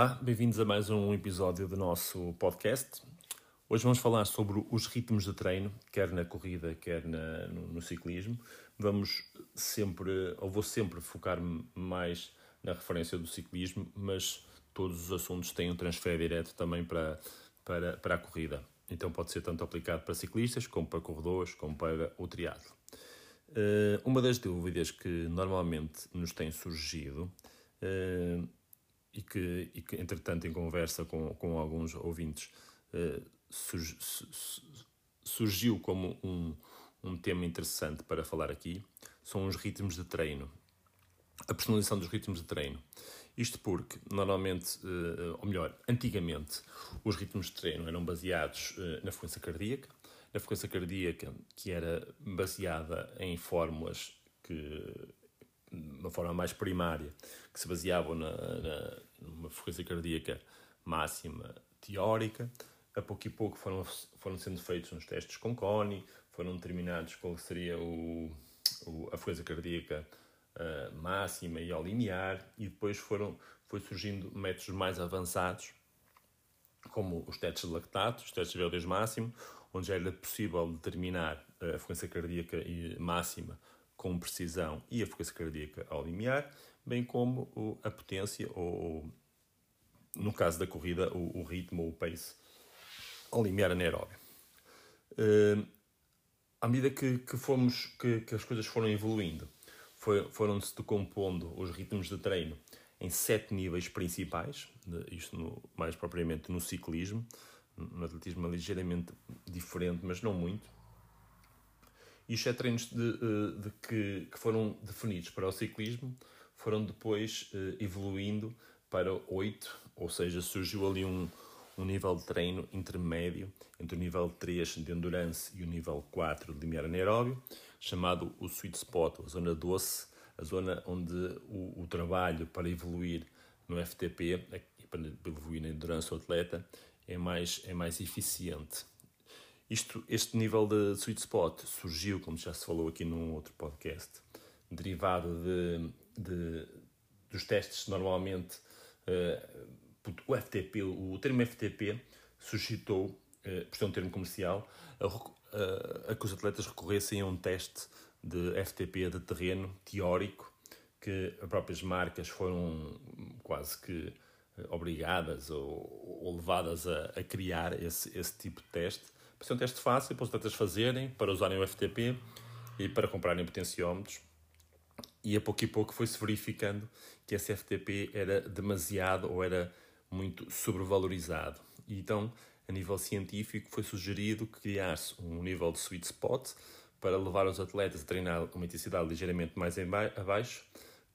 Olá, bem-vindos a mais um episódio do nosso podcast. Hoje vamos falar sobre os ritmos de treino, quer na corrida, quer na, no, no, ciclismo. Vamos sempre, ou vou sempre focar-me mais na referência do ciclismo, mas todos os assuntos têm um transfer direto também para, para, para a corrida. Então pode ser tanto aplicado para ciclistas, como para corredores, como para o triatlo. Uh, uma das dúvidas que normalmente nos tem surgido uh, e que, e que, entretanto, em conversa com, com alguns ouvintes, surg, surgiu como um, um tema interessante para falar aqui, são os ritmos de treino. A personalização dos ritmos de treino. Isto porque, normalmente, uh, ou melhor, antigamente, os ritmos de treino eram baseados uh, na frequência cardíaca, na frequência cardíaca que era baseada em fórmulas que uma forma mais primária, que se baseavam na, na, numa frequência cardíaca máxima teórica. A pouco e pouco foram, foram sendo feitos uns testes com CONI, foram determinados qual seria o, o a frequência cardíaca uh, máxima e ao linear, e depois foram, foi surgindo métodos mais avançados, como os testes de lactato, os testes de VO2 máximo, onde já era possível determinar a frequência cardíaca máxima com precisão e a frequência cardíaca ao limiar, bem como a potência ou, no caso da corrida, o, ritmo ou o pace ao limiar anaeróbio. Uh, à medida que, que fomos, que, que, as coisas foram evoluindo, foram-se decompondo os ritmos de treino em sete níveis principais, isto no, mais propriamente no ciclismo, no atletismo é ligeiramente diferente, mas não muito, e sete treinos de, eh, de que, que, foram definidos para o ciclismo foram depois uh, evoluindo para oito, ou seja, surgiu ali um, um nível de treino intermédio entre o nível 3 de endurance e o nível 4 de limiar anaeróbio, chamado o sweet spot, a zona doce, a zona onde o, o trabalho para evoluir no FTP, para evoluir na endurance do atleta, é mais, é mais eficiente. Isto, este nível de sweet spot surgiu, como já se falou aqui num outro podcast, derivado de, de dos testes normalmente uh, o FTP, o termo FTP suscitou, uh, por ser um termo comercial, a, a, a, que os atletas recorressem a um teste de FTP de terreno teórico que as próprias marcas foram quase que eh, obrigadas ou, ou levadas a, a criar esse, esse tipo de teste para ser um teste fácil para os atletas fazerem, para usarem o FTP e para comprarem potenciómetros. E a pouco e pouco foi-se verificando que esse FTP era demasiado ou era muito sobrevalorizado. E então, a nível científico, foi sugerido que criasse um nível de sweet spot para levar os atletas a treinar uma intensidade ligeiramente mais abaixo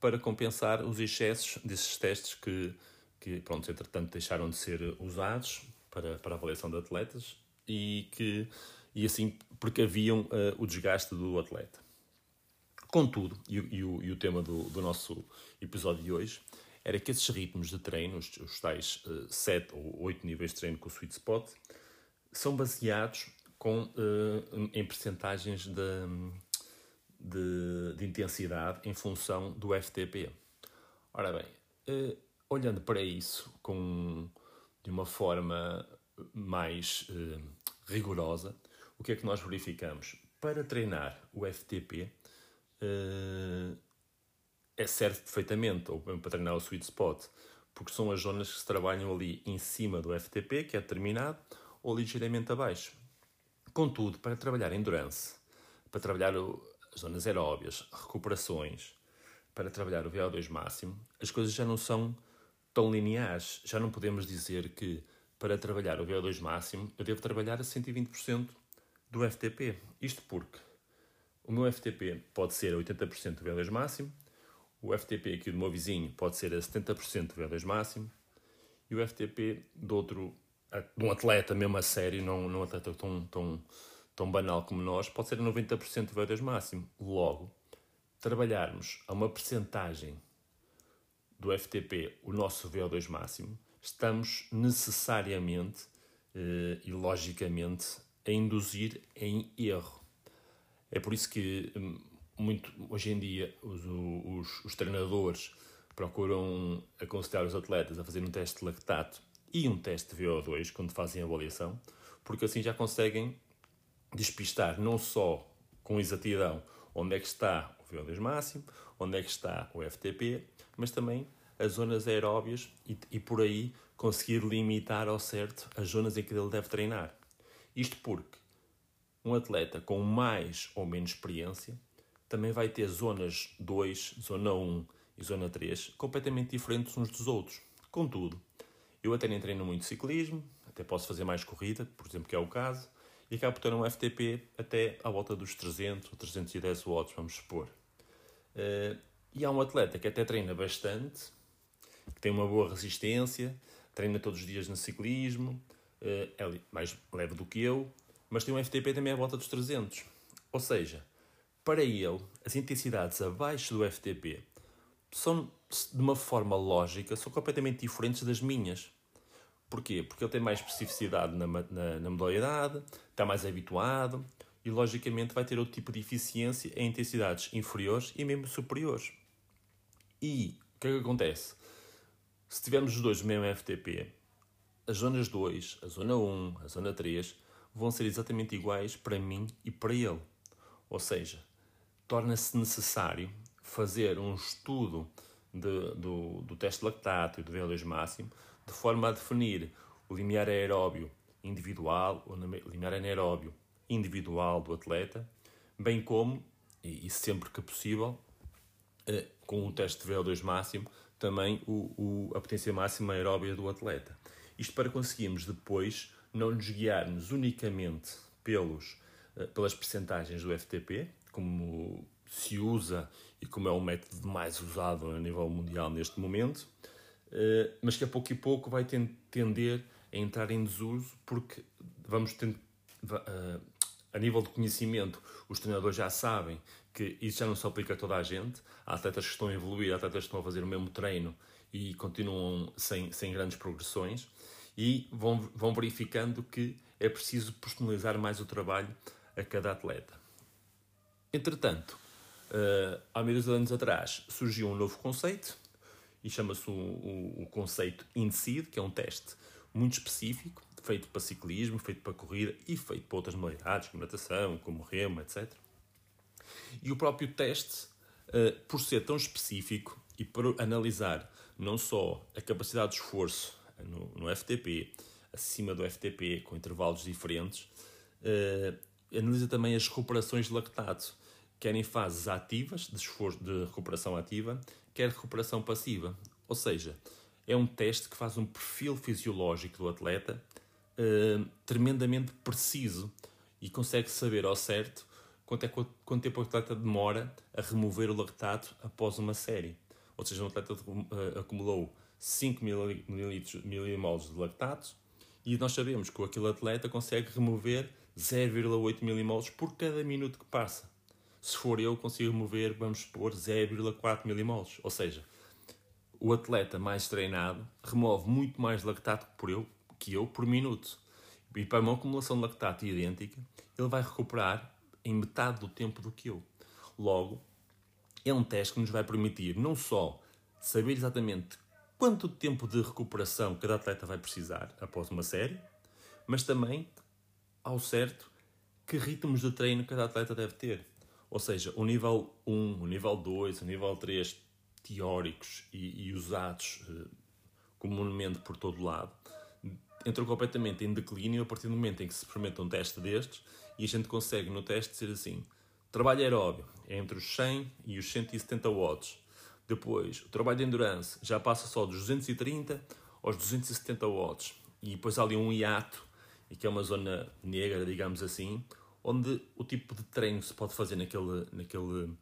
para compensar os excessos desses testes que, que pronto, entretanto, deixaram de ser usados para, para a avaliação de atletas e que e assim precaviam uh, o desgaste do atleta. Contudo, e, e, o, e o tema do, do, nosso episódio de hoje era que esses ritmos de treino, os, os tais uh, ou oito níveis de treino com o sweet spot, são baseados com, uh, em percentagens de, de, de, intensidade em função do FTP. Ora bem, uh, olhando para isso com, de uma forma mais uh, rigorosa, o que é que nós verificamos? Para treinar o FTP, uh, eh, é serve perfeitamente, ou para treinar o sweet spot, porque são as zonas que se trabalham ali em cima do FTP, que é determinado, ou ligeiramente abaixo. Contudo, para trabalhar endurance, para trabalhar o, as zonas aeróbias, recuperações, para trabalhar o VO2 máximo, as coisas já não são tão lineares. Já não podemos dizer que para trabalhar o VO2 máximo, eu devo trabalhar a 120% do FTP. Isto porque o meu FTP pode ser a 80% do VO2 máximo, o FTP aqui do meu vizinho pode ser a 70% do VO2 máximo, e o FTP de outro, de um atleta mesmo a sério, não, não um atleta tão, tão, tão banal como nós, pode ser a 90% do VO2 máximo. Logo, trabalharmos a uma percentagem do FTP, o nosso VO2 máximo, estamos necessariamente uh, e logicamente a induzir em erro. É por isso que hum, muito, hoje em dia os, os, os treinadores procuram aconselhar os atletas a fazer um teste de lactato e um teste de VO2 quando fazem a avaliação, porque assim já conseguem despistar não só com exatidão onde é que está o VO2 máximo, onde é que está o FTP, mas também as zonas aeróbias e, e por aí conseguir limitar ao certo as zonas em que ele deve treinar. Isto porque um atleta com mais ou menos experiência também vai ter zonas 2, zona 1 e zona 3 completamente diferentes uns dos outros. Contudo, eu até nem treino muito ciclismo, até posso fazer mais corrida, por exemplo, que é o caso, e acabo por ter um FTP até à volta dos 300 ou 310 watts, vamos supor. Uh, e há um atleta que até treina bastante, que tem uma boa resistência, treina todos os dias no ciclismo, uh, é mais leve do que eu, mas tem um FTP também à volta dos 300. Ou seja, para ele, as intensidades abaixo do FTP são, de uma forma lógica, são completamente diferentes das minhas. Porquê? Porque ele tem mais especificidade na, na, na modalidade, está mais habituado e, logicamente, vai ter outro tipo de eficiência em intensidades inferiores e mesmo superiores. E o que é que acontece? Se tivermos os dois mesmo FTP, as zonas 2, a zona 1, a zona 3 vão ser exatamente iguais para mim e para ele. Ou seja, torna-se necessário fazer um estudo de, do, do teste lactato e do VO2 máximo de forma a definir o limiar aeróbio individual ou limiar anaeróbio individual do atleta, bem como, e, sempre que possível, eh, com o teste de VO2 máximo, também o, o, a potência máxima aeróbia do atleta. Isto para conseguirmos depois não nos guiarmos unicamente pelos, eh, pelas percentagens do FTP, como se usa e como é o método mais usado a nível mundial neste momento, eh, mas que a pouco e pouco vai tender a entrar em desuso porque vamos ter, eh, a nível de conhecimento, os treinadores já sabem que isso já não se aplica a toda a gente. Há atletas que estão a evoluir, há atletas que estão a fazer o mesmo treino e continuam sem, sem grandes progressões e vão, vão verificando que é preciso personalizar mais o trabalho a cada atleta. Entretanto, uh, há meio anos atrás surgiu um novo conceito e chama-se o, o, o, conceito INSEED, que é um teste muito específico, feito para ciclismo, feito para corrida e feito para outras modalidades, como natação, como remo, etc. E o próprio teste, uh, por ser tão específico e por analisar não só a capacidade de esforço no, no FTP, acima do FTP, com intervalos diferentes, uh, analisa também as recuperações de lactato, quer em fases ativas, de esforço de recuperação ativa, quer recuperação passiva. Ou seja, é um teste que faz um perfil fisiológico do atleta tremendamente preciso e consegue saber ao certo quanto, é, quanto tempo o atleta demora a remover o lactato após uma série. Ou seja, um atleta uh, acumulou 5 milimoles de lactato e nós sabemos que aquele atleta consegue remover 0,8 milimoles por cada minuto que passa. Se for eu, consigo remover, vamos supor, 0,4 milimoles. Ou seja, o atleta mais treinado remove muito mais lactato por eu, que eu por minuto. E para uma acumulação de lactato idêntica, ele vai recuperar em metade do tempo do que eu. Logo, é um teste que nos vai permitir não só saber exatamente quanto tempo de recuperação cada atleta vai precisar após uma série, mas também, ao certo, que ritmos de treino cada atleta deve ter. Ou seja, o nível 1, o nível 2, o nível 3 teóricos e, e usados eh, comumente por todo lado entram completamente em declínio a partir do momento em que se experimenta um teste destes e a gente consegue no teste dizer assim: trabalho aeróbio é entre os 100 e os 170 watts depois, o trabalho de endurance já passa só dos 230 aos 270 watts. E depois há ali um hiato, e que é uma zona negra, digamos assim, onde o tipo de treino que se pode fazer naquele, naquele,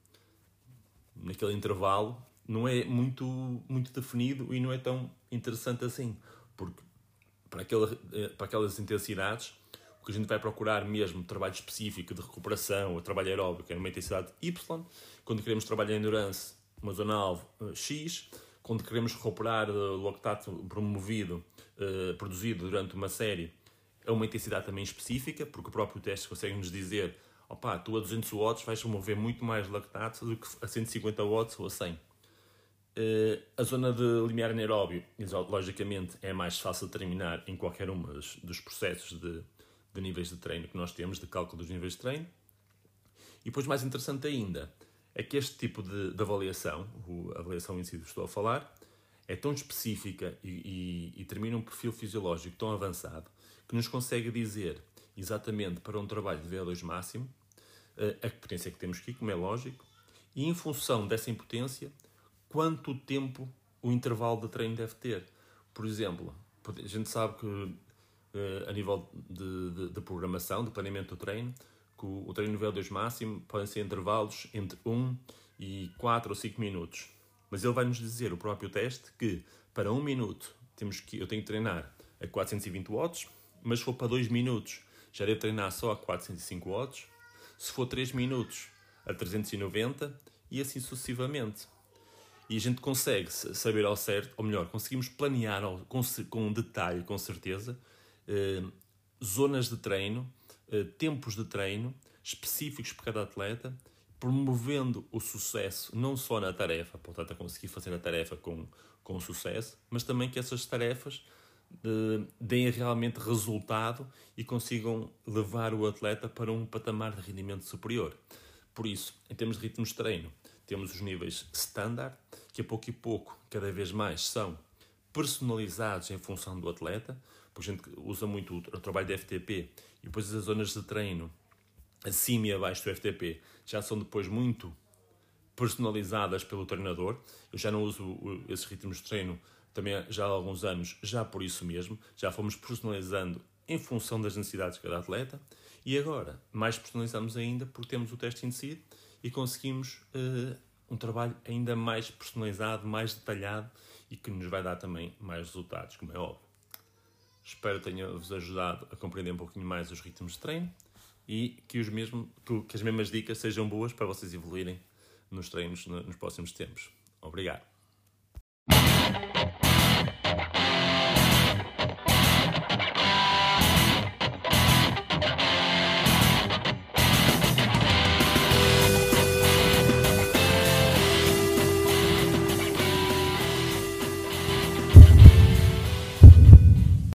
naquele intervalo não é muito, muito definido e não é tão interessante assim. Porque para, aquele, eh, para aquelas intensidades, o que a gente vai procurar mesmo trabalho específico de recuperação, ou trabalho aeróbico, é uma intensidade Y. Quando queremos trabalho de endurance, uma zona alvo uh, X, quando queremos recuperar o lactato promovido, produzido durante uma série, a uma intensidade também específica, porque o próprio teste consegue nos dizer opá, tu a 200 watts vais remover muito mais lactato do que a 150 watts ou a 100. Uh, a zona de limiar anaeróbio, logicamente, é mais fácil de terminar em qualquer um dos processos de, de níveis de treino que nós temos, de cálculo dos níveis de treino. E depois, mais interessante ainda, é que este tipo de, de avaliação, a avaliação em si que estou a falar, é tão específica e, e, e termina um perfil fisiológico tão avançado que nos consegue dizer exatamente para um trabalho de VO2 máximo uh, a potência que temos aqui, como é lógico, e em função dessa impotência, quanto tempo o intervalo de treino deve ter. Por exemplo, a gente sabe que a nível de, de, de, programação, de planeamento do treino, que o, o treino nível 2 máximo podem ser intervalos entre 1 e 4 ou 5 minutos. Mas ele vai nos dizer, o próprio teste, que para 1 minuto temos que, eu tenho que treinar a 420 watts, mas se for para 2 minutos já devo treinar só a 405 watts, se for 3 minutos a 390 e assim sucessivamente e a gente consegue saber ao certo, ou melhor, conseguimos planear com, detalhe, com certeza, eh, zonas de treino, eh, tempos de treino específicos para cada atleta, promovendo o sucesso não só na tarefa, portanto, a conseguir fazer a tarefa com, com sucesso, mas também que essas tarefas eh, deem realmente resultado e consigam levar o atleta para um patamar de rendimento superior. Por isso, em termos de ritmos de treino, temos os níveis standard, que a pouco e pouco, cada vez mais, são personalizados em função do atleta, porque a gente usa muito o trabalho de FTP e depois as zonas de treino acima e abaixo do FTP já são depois muito personalizadas pelo treinador. Eu já não uso esses ritmos de treino também já há alguns anos, já por isso mesmo, já fomos personalizando em função das necessidades de cada atleta. E agora mais personalizamos ainda porque temos o teste em si e conseguimos uh, um trabalho ainda mais personalizado, mais detalhado e que nos vai dar também mais resultados, como é óbvio. Espero tenha-vos ajudado a compreender um pouquinho mais os ritmos de treino e que, os mesmo, que as mesmas dicas sejam boas para vocês evoluírem nos treinos nos próximos tempos. Obrigado.